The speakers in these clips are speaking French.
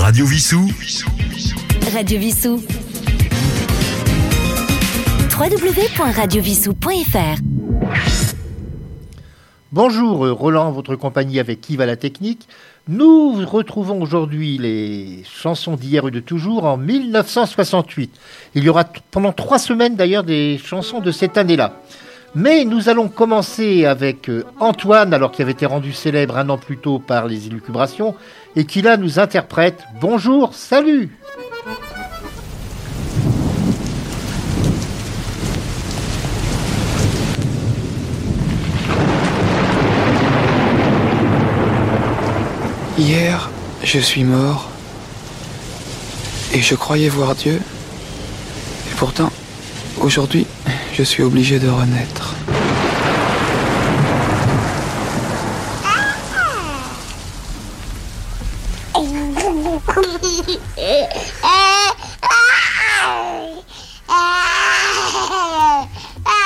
Radio Vissou. Radio Vissou. www.radiovissou.fr Bonjour, euh, Roland, votre compagnie avec Yves à la technique. Nous retrouvons aujourd'hui les chansons d'hier et de toujours en 1968. Il y aura pendant trois semaines d'ailleurs des chansons de cette année-là. Mais nous allons commencer avec euh, Antoine, alors qui avait été rendu célèbre un an plus tôt par les élucubrations, et qui là nous interprète Bonjour, salut Hier, je suis mort et je croyais voir Dieu. Et pourtant, aujourd'hui, je suis obligé de renaître.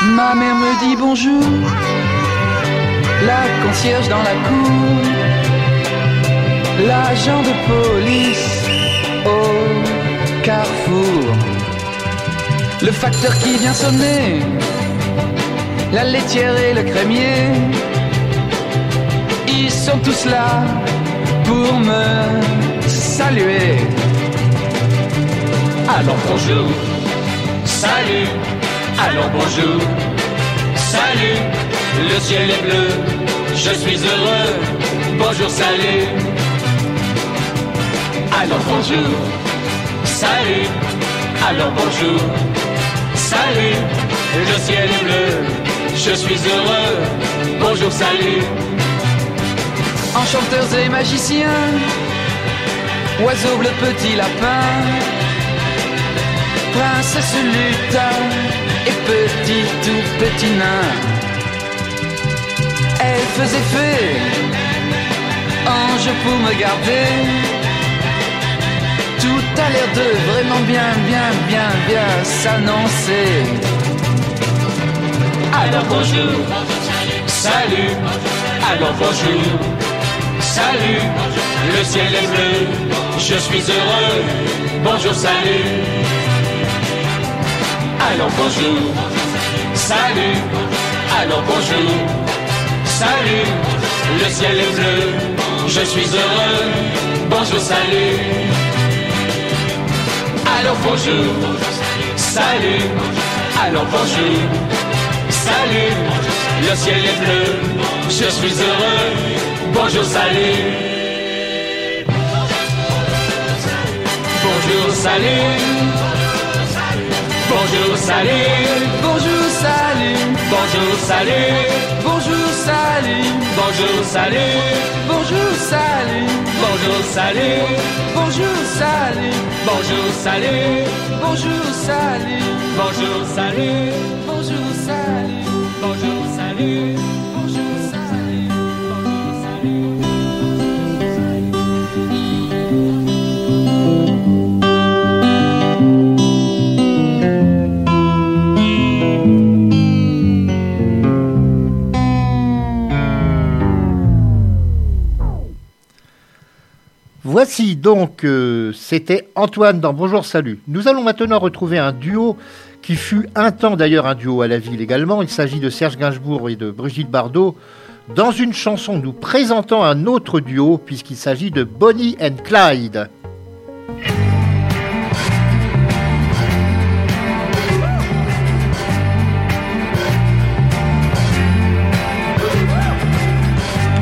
Ma mère me dit bonjour, la concierge dans la cour, l'agent de police au carrefour, le facteur qui vient sonner, la laitière et le crémier, ils sont tous là pour me saluer. Alors bonjour, salut, alors bonjour, salut, le ciel est bleu, je suis heureux, bonjour, salut. Alors bonjour, salut, alors bonjour, salut, le ciel est bleu, je suis heureux, bonjour, salut. enchanteurs et magiciens, oiseaux bleus, petits lapins, princesse lutin et petit tout petit nain. Elle faisait fée, ange pour me garder. Tout a l'air de vraiment bien, bien, bien, bien s'annoncer. Alors bonjour, salut, alors bonjour, salut, le ciel est bleu, je suis heureux, bonjour, salut. Alors bonjour, salut, alors bonjour, salut, le ciel est bleu, je suis heureux, bonjour, salut. Alors bonjour, salut, alors bonjour, salut, le ciel est bleu, je suis heureux, bonjour, salut. Bonjour, salut. Bonjour, salut, Bonjour, salut. bonjour, salut, Bonjour, salut. bonjour, salut, Bonjour, salut. bonjour, salut, Bonjour, salut. bonjour, salut, Bonjour, salut. bonjour, salut, Bonjour, salut. bonjour, salut. Voici donc, euh, c'était Antoine dans Bonjour Salut. Nous allons maintenant retrouver un duo qui fut un temps d'ailleurs un duo à la ville également. Il s'agit de Serge Gainsbourg et de Brigitte Bardot. Dans une chanson, nous présentons un autre duo puisqu'il s'agit de Bonnie and Clyde.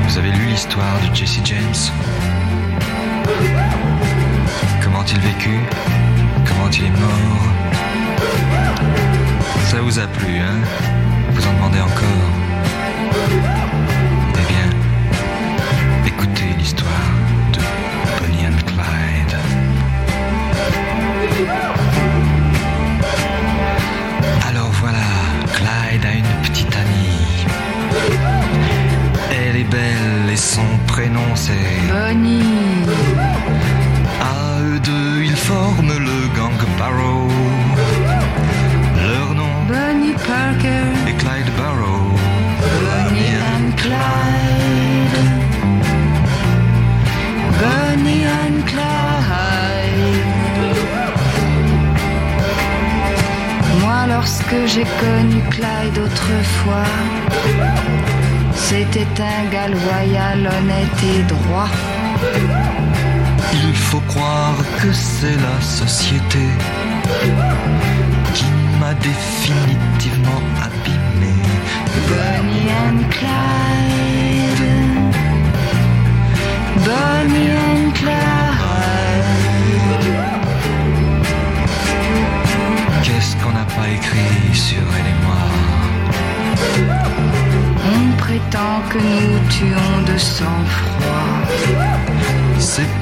Vous avez lu l'histoire de Jesse James? Comment il vécut Comment il est mort? Ça vous a plu, hein? Vous en demandez encore? Eh bien, écoutez l'histoire de Bonnie and Clyde. Alors voilà, Clyde a une petite amie. Elle est belle et son prénom c'est Bonnie, forment le gang Barrow. Leur nom, Bernie Parker et Clyde Barrow. Bernie and Clyde. Bernie and Clyde. Moi, lorsque j'ai connu Clyde autrefois, c'était un gars loyal, honnête et droit. Il faut croire que c'est la société qui m'a définitivement abîmé. Bonnie and Clyde. Bonnie and Clyde. Qu'est-ce qu'on n'a pas écrit sur elle et moi On prétend que nous tuons de sang-froid. C'est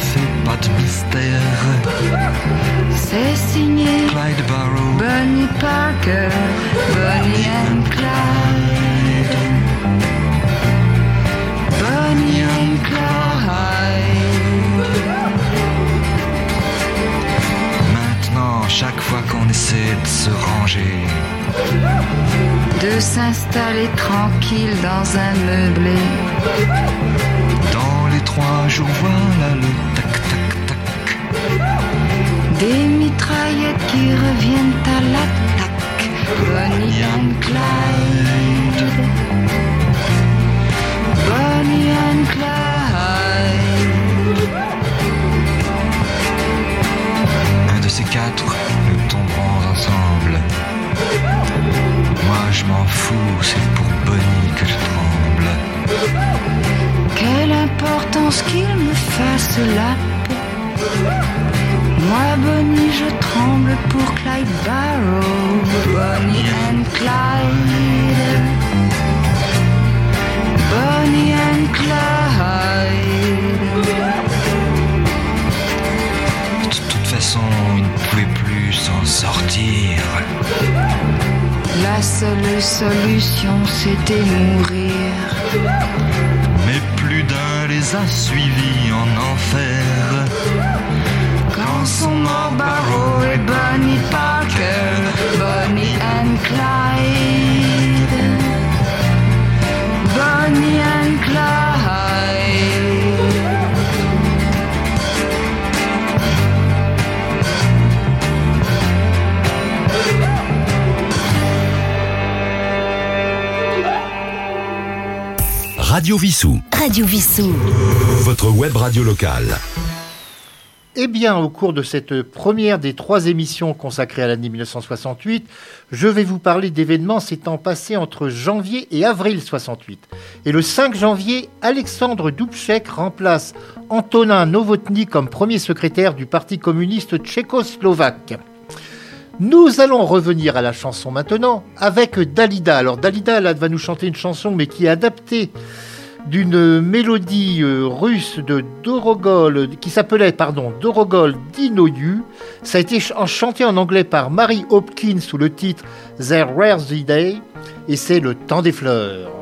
Fait pas de mystère. C'est signé Clyde Barrow, Bonnie Parker. Bonnie and Clyde. Bonnie and Clyde. maintenant, chaque fois qu'on essaie de se ranger, de s'installer tranquille dans un meublé. Trois jours, voilà le tac tac tac. Des mitraillettes qui reviennent à l'attaque. Bonnie and Clyde. Bonnie and importance qu'il me fasse la peau. Moi, Bonnie, je tremble pour Clyde Barrow. Bonnie and Clyde. Bonnie and Clyde. De toute façon, il ne pouvait plus s'en sortir. La seule solution, c'était mourir. Les a suivis en enfer. Quand sont morts Barrow et Bonnie Parker, Bonnie and Clyde. Radio Vissou, Radio Vissou. votre web radio locale. Eh bien, au cours de cette première des trois émissions consacrées à l'année 1968, je vais vous parler d'événements s'étant passés entre janvier et avril 68. Et le 5 janvier, Alexandre Dubček remplace Antonin Novotny comme premier secrétaire du Parti communiste tchécoslovaque. Nous allons revenir à la chanson maintenant avec Dalida. Alors Dalida, elle va nous chanter une chanson mais qui est adaptée d'une mélodie euh, russe de Dorogol, qui s'appelait, pardon, Dorogol Dinoyu. Ça a été chanté en anglais par Mary Hopkins sous le titre There Were the Day, et c'est le temps des fleurs.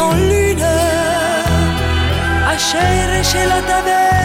Sans lune. À chercher la taverne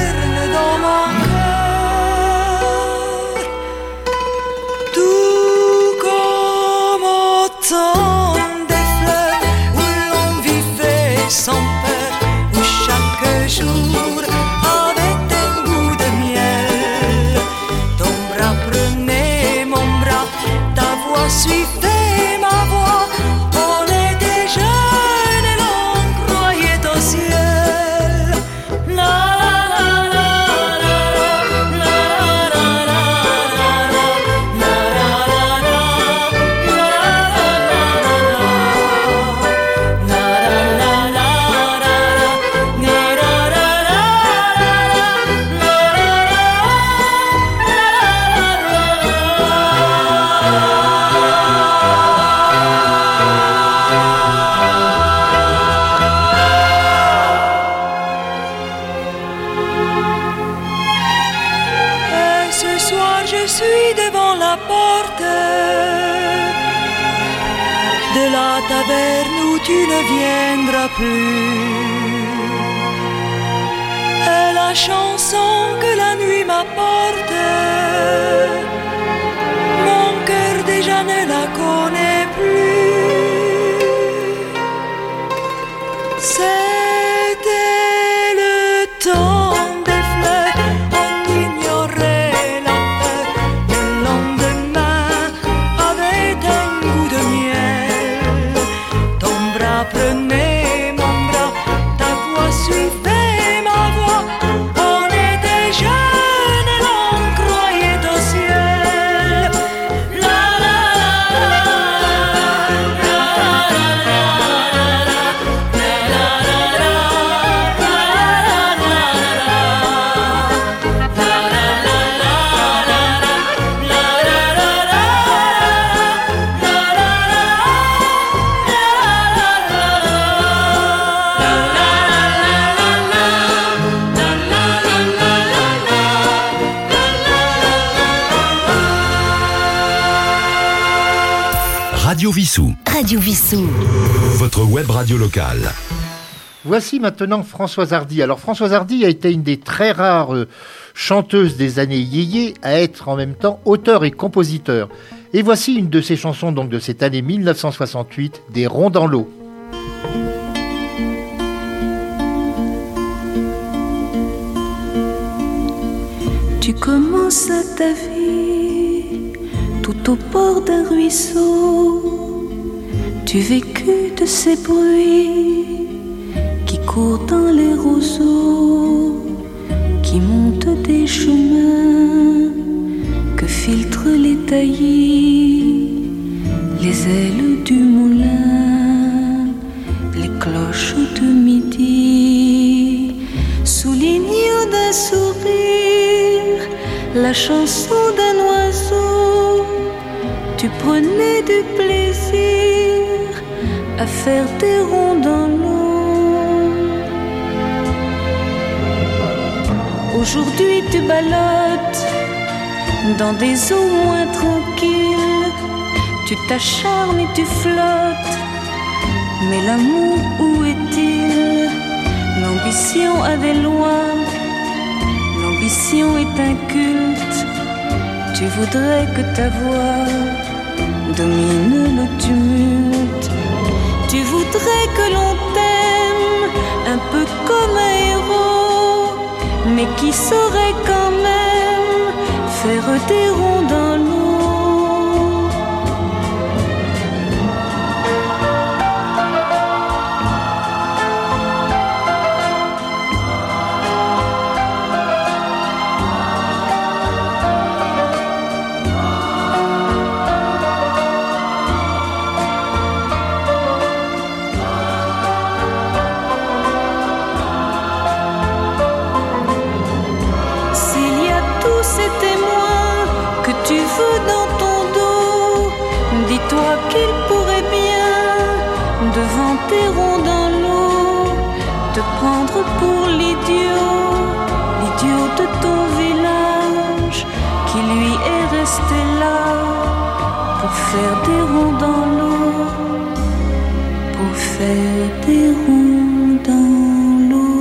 Voici maintenant Françoise Hardy. Alors Françoise Hardy a été une des très rares euh, chanteuses des années yéyé à être en même temps auteur et compositeur. Et voici une de ses chansons donc de cette année 1968, Des ronds dans l'eau. Tu commences ta vie tout au bord d'un ruisseau. Tu vécus de ces bruits courent dans les roseaux, qui montent des chemins que filtrent les taillis, les ailes du moulin, les cloches de midi, soulignant d'un sourire la chanson d'un oiseau. Tu prenais du plaisir à faire des ronds dans l'eau. Aujourd'hui tu ballottes dans des eaux moins tranquilles. Tu t'acharnes et tu flottes. Mais l'amour, où est-il? L'ambition avait loin. L'ambition est un culte. Tu voudrais que ta voix domine le tumulte. Tu voudrais que l'on t'aime un peu comme un héros, mais qui saurait quand même faire des ronds ton village, qui lui est resté là, faire des ronds dans l'eau, pour faire des ronds dans l'eau.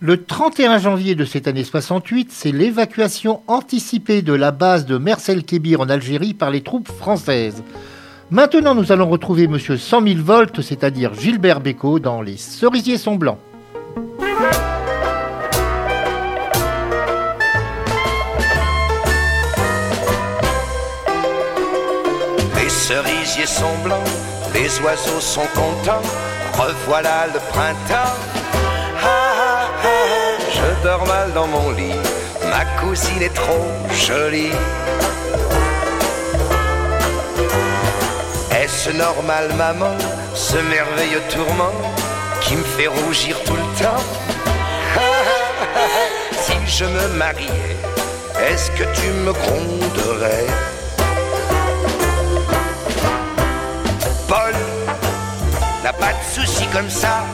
Le 31 janvier de cette année 68, c'est l'évacuation anticipée de la base de Mersel Kébir en Algérie par les troupes françaises. Maintenant, nous allons retrouver Monsieur 100 000 volts, c'est-à-dire Gilbert Bécaud, dans Les cerisiers sont blancs. Les cerisiers sont blancs, les oiseaux sont contents, revoilà le printemps. Je dors mal dans mon lit, ma cousine est trop jolie. Est-ce normal, maman, ce merveilleux tourment qui me fait rougir tout le temps Si je me mariais, est-ce que tu me gronderais? Paul n'a pas de soucis comme ça.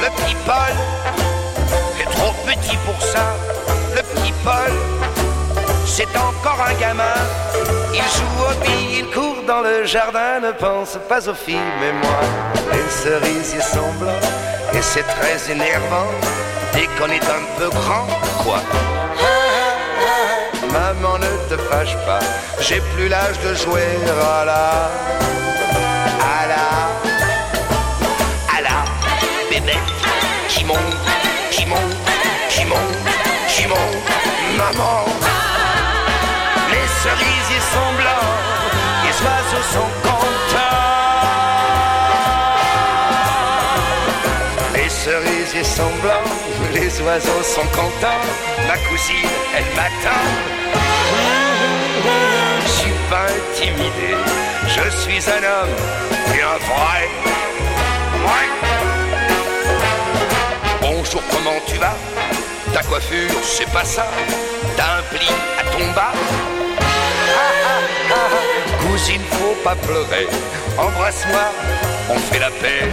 Le petit Paul est trop petit pour ça. Le petit Paul, c'est encore un gamin. Il joue aux billes, il court dans le jardin. Ne pense pas aux filles, mais moi, les cerisiers sont blancs. Et c'est très énervant dès qu'on est un peu grand, quoi. Maman, ne te fâche pas, j'ai plus l'âge de jouer à la à la, à la bébête qui monte, qui monte, qui monte, qui monte, maman. Les oiseaux sont contents. Ma cousine, elle m'attend. Je suis pas intimidé, je suis un homme et un vrai. Ouais. Bonjour, comment tu vas? Ta coiffure, c'est pas ça? T'as un pli à ton bas? Cousine, faut pas pleurer. Embrasse-moi, on fait la paix.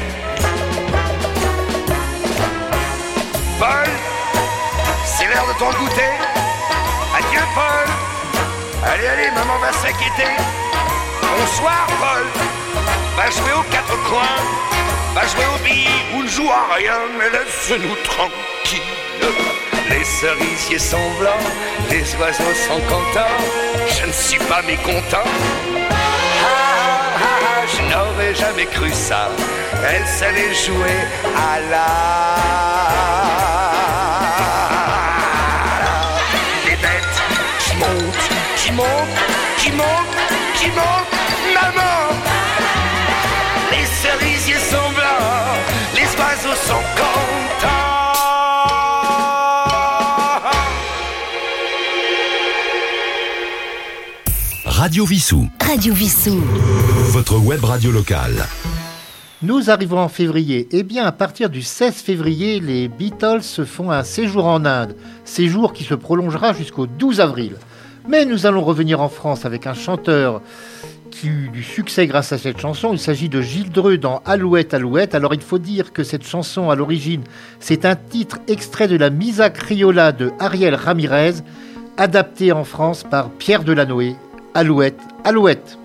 Paul, c'est l'heure de ton goûter. Adieu, Paul. Allez, allez, maman va s'inquiéter. Bonsoir, Paul. Va jouer aux quatre coins. Va jouer aux billes ou ne joue à rien, mais laisse-nous tranquilles. Les cerisiers sont blancs, les oiseaux sont contents. Je ne suis pas mécontent. Ah, ah, ah, je n'aurais jamais cru ça. Elle savait jouer à la. Qui montent, qui montent, maman. Les cerisiers sont blancs, les oiseaux sont contents. Radio Vissou. Radio Vissou. Votre web radio locale. Nous arrivons en février. Eh bien, à partir du 16 février, les Beatles se font un séjour en Inde. Séjour qui se prolongera jusqu'au 12 avril. Mais nous allons revenir en France avec un chanteur qui eut du succès grâce à cette chanson. Il s'agit de Gilles Dreux dans Alouette, Alouette. Alors il faut dire que cette chanson, à l'origine, c'est un titre extrait de la Misa Criolla de Ariel Ramirez, adapté en France par Pierre Delanoë. Alouette, Alouette. Alouette,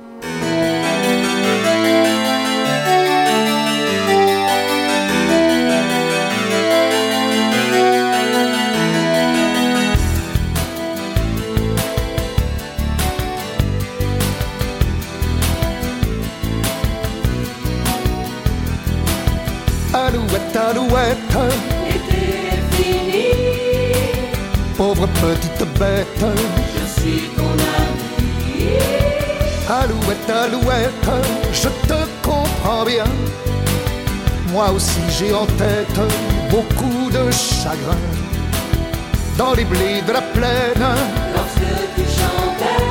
Alouette, alouette, je te comprends bien. Moi aussi j'ai en tête beaucoup de chagrin. Dans les blés de la plaine, Lorsque tu chantais,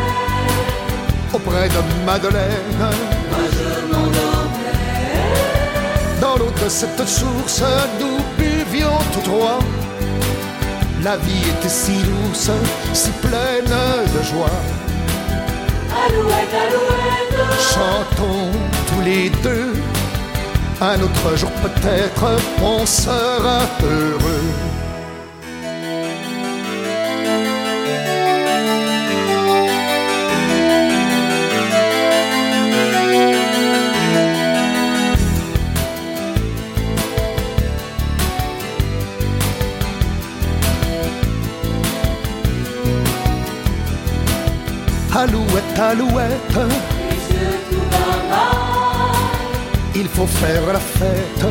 auprès de Madeleine, moi je m'endormais. dans l'eau de cette source, nous buvions tous trois. La vie était si douce, si pleine de joie. Chantons tous les deux. Un autre jour peut-être on sera heureux. Alouette, il faut faire la fête.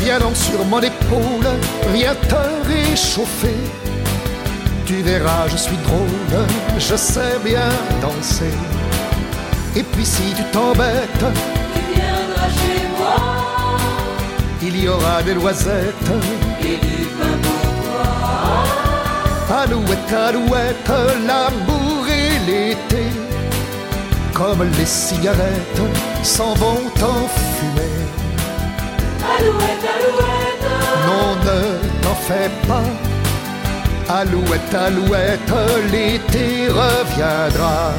Viens donc sur mon épaule, viens te réchauffer. Tu verras, je suis drôle, je sais bien danser. Et puis si tu t'embêtes, Tu viendras chez moi il y aura des noisettes. et du pain pour toi. Alouette, alouette, l'amour et l'été, comme les cigarettes, s'en vont en fumée. Alouette, alouette, Non, ne t'en fais pas. Alouette, alouette, l'été reviendra.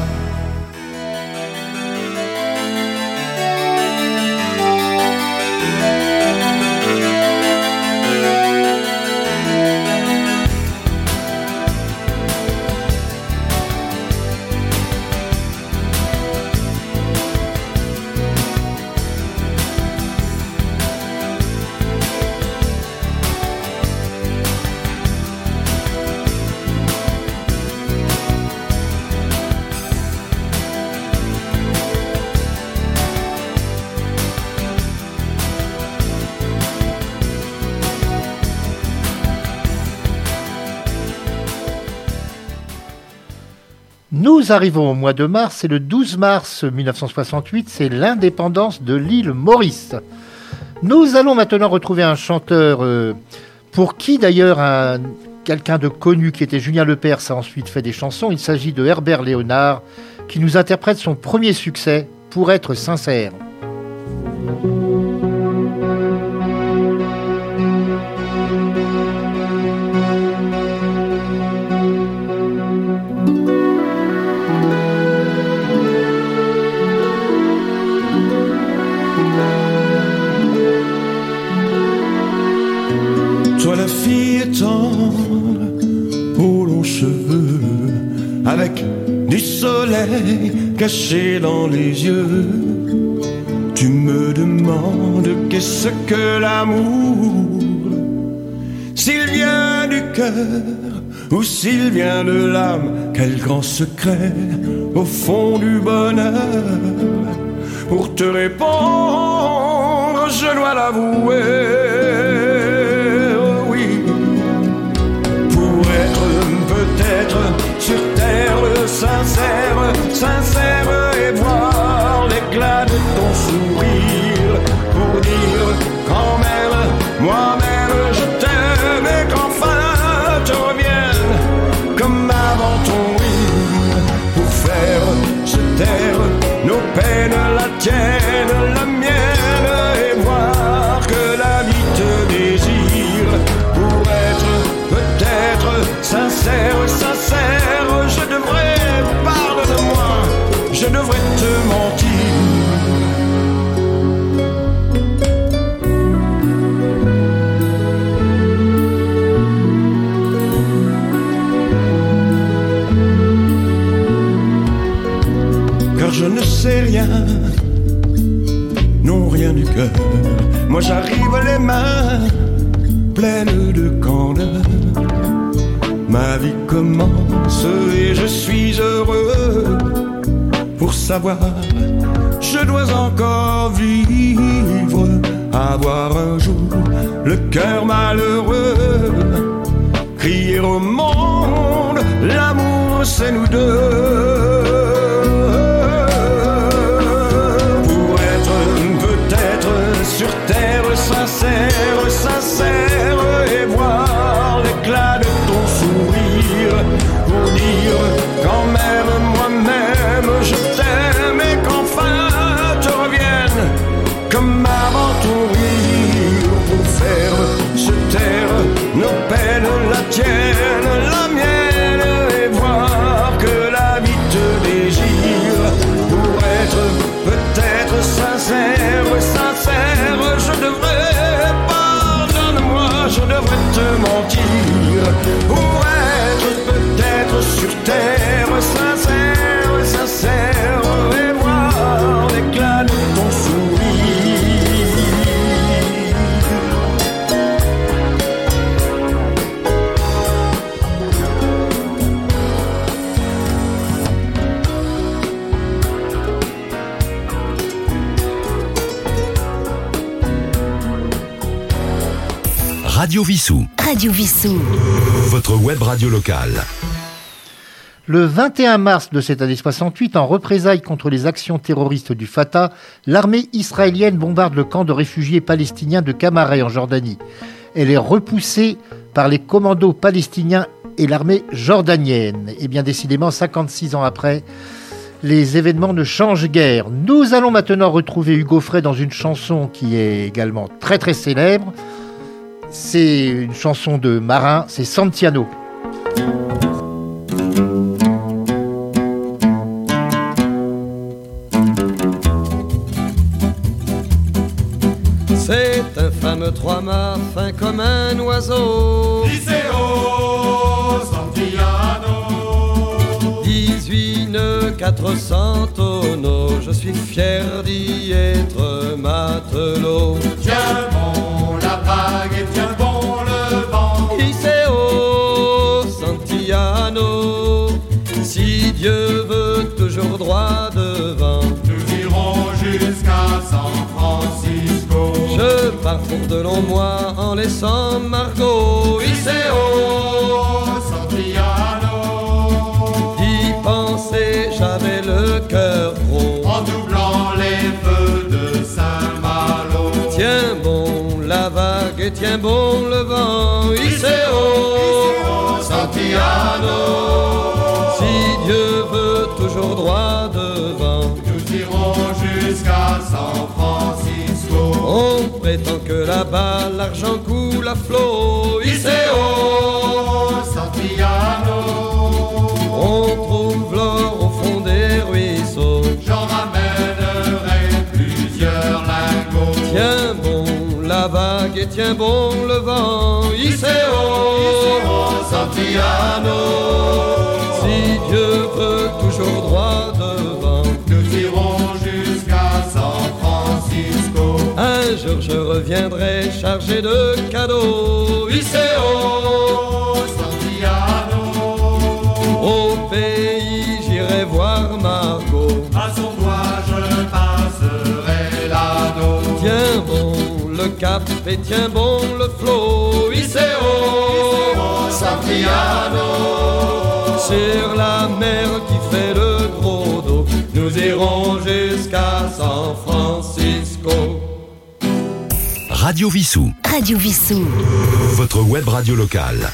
Nous arrivons au mois de mars, et le 12 mars 1968, c'est l'indépendance de l'île Maurice. Nous allons maintenant retrouver un chanteur euh, pour qui d'ailleurs un- quelqu'un de connu qui était Julien Lepers a ensuite fait des chansons. Il s'agit de Herbert Léonard qui nous interprète son premier succès, Pour être sincère. Du soleil caché dans les yeux. Tu me demandes qu'est-ce que l'amour S'il vient du cœur ou s'il vient de l'âme. Quel grand secret au fond du bonheur. Pour te répondre je dois l'avouer sincère, sincère et voir l'éclat de ton sourire pour dire quand même moi-même je t'aime et qu'enfin te revienne comme avant ton rire pour faire se taire nos peines, la tienne, je dois encore vivre, avoir un jour le cœur malheureux. Crier au monde, l'amour c'est nous deux. Radio Vissou. Radio Vissou. Votre web radio locale. Le 21 mars de cette année 68, en représailles contre les actions terroristes du Fatah, l'armée israélienne bombarde le camp de réfugiés palestiniens de Camaret en Jordanie. Elle est repoussée par les commandos palestiniens et l'armée jordanienne. Et bien décidément, 56 ans après, les événements ne changent guère. Nous allons maintenant retrouver Hugo Frey dans une chanson qui est également très très célèbre. C'est une chanson de marin, c'est Santiano. C'est un fameux trois-mâts fin comme un oiseau. 400 tonneaux, je suis fier d'y être matelot. Tiens bon la vague et tiens bon le vent Liceo Santillano, si Dieu veut toujours droit devant. Nous irons jusqu'à San Francisco Je pars pour de longs mois en laissant Margot. Et tiens bon le vent. Iceo Santiano Si Dieu veut toujours droit devant. Nous irons jusqu'à San Francisco On prétend que là-bas l'argent coule à flot. Liceo Santillano On trouve l'or au fond des ruisseaux. J'en ramènerai plusieurs lingots Tiens la vague et tiens bon le vent. Iceo Santillano Si Dieu veut toujours droit devant. Nous irons jusqu'à San Francisco Un jour je reviendrai chargé de cadeaux. Iceo Santillano Au pays j'irai voir Margot. À son doigt je passerai l'anneau Tiens bon le cap et tiens bon le flot. Iceo Santillano Sur la mer qui fait le gros dos. Nous irons jusqu'à San Francisco. Radio Vissou. Radio Vissou. Votre web radio locale.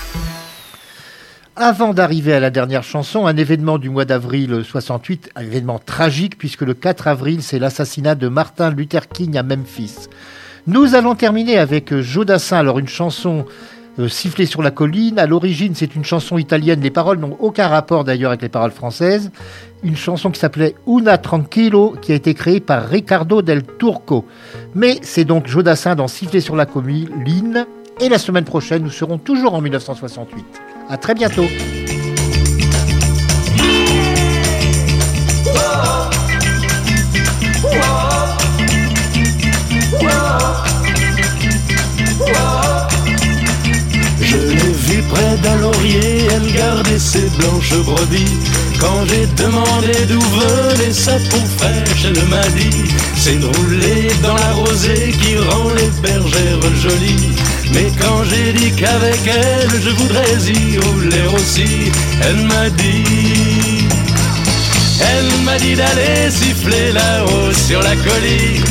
Avant d'arriver à la dernière chanson, un événement du mois d'avril 68, un événement tragique puisque le 4 avril, c'est l'assassinat de Martin Luther King à Memphis. Nous allons terminer avec euh, Jodassin, alors une chanson euh, sifflée sur la colline. À l'origine, c'est une chanson italienne. Les paroles n'ont aucun rapport d'ailleurs avec les paroles françaises. Une chanson qui s'appelait Una Tranquillo, qui a été créée par Riccardo del Turco. Mais c'est donc Jodassin dans Siffler sur la colline. Et la semaine prochaine, nous serons toujours en 1968. À très bientôt. D'un laurier, elle gardait ses blanches brebis. Quand j'ai demandé d'où venait sa peau fraîche, elle m'a dit C'est de rouler dans la rosée qui rend les bergères jolies. Mais quand j'ai dit qu'avec elle je voudrais y rouler aussi, elle m'a dit Elle m'a dit d'aller siffler là-haut sur la colline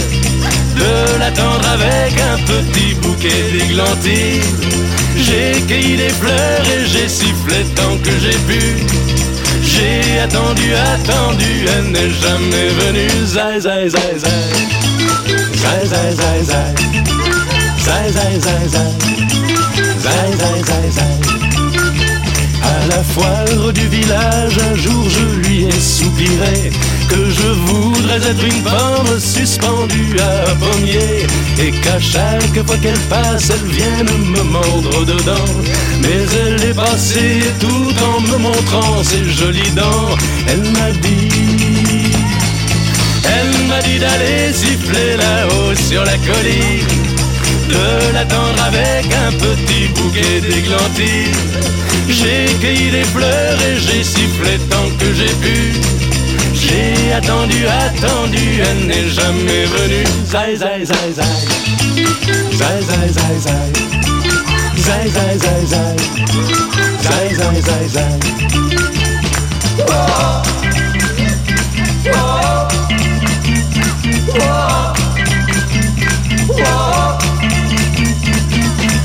de l'attendre avec un petit bouquet d'églantines. J'ai cueilli des fleurs et j'ai sifflé tant que j'ai pu. J'ai attendu, attendu, elle n'est jamais venue. Zai, zai, zai, zai. Zai, zai, zai, zai. Zai, zai, zai, zai. Zai, zai, zai, zai. À la foire du village, un jour je lui ai soupiré que je voudrais être une pomme suspendue à un pommier et qu'à chaque fois qu'elle passe, elle vienne me mordre dedans. Mais elle est passée tout en me montrant ses jolies dents. Elle m'a dit, elle m'a dit d'aller siffler là-haut sur la colline de l'attendre avec un petit bouquet d'églantines. J'ai cueilli des fleurs et j'ai sifflé tant que j'ai pu. Attendu, attendu, elle n'est jamais venue. Zai, zai, zai, zai. Zai, zai, zai, zai. Zai, zai, zai, zai. Zai, zai, zai, zai. Oh. Oh. Oh. Oh.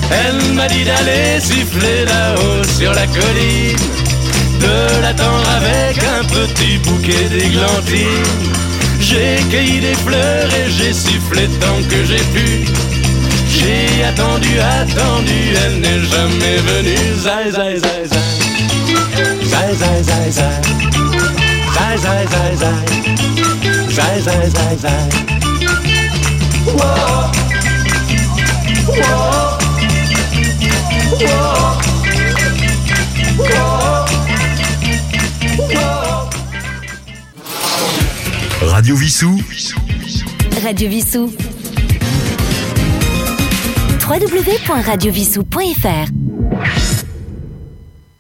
Elle m'a dit d'aller siffler là-haut sur la colline, de l'attendre avec un petit bouquet d'églantines. J'ai cueilli des fleurs et j'ai sifflé tant que j'ai pu. J'ai attendu, attendu, elle n'est jamais venue. Zai, zai, zai, zai. Zai, zai, zai, zai. Zai, zai, zai, zai. Zai, zai. Radio Vissou. Radio Vissou. www.radiovissou.fr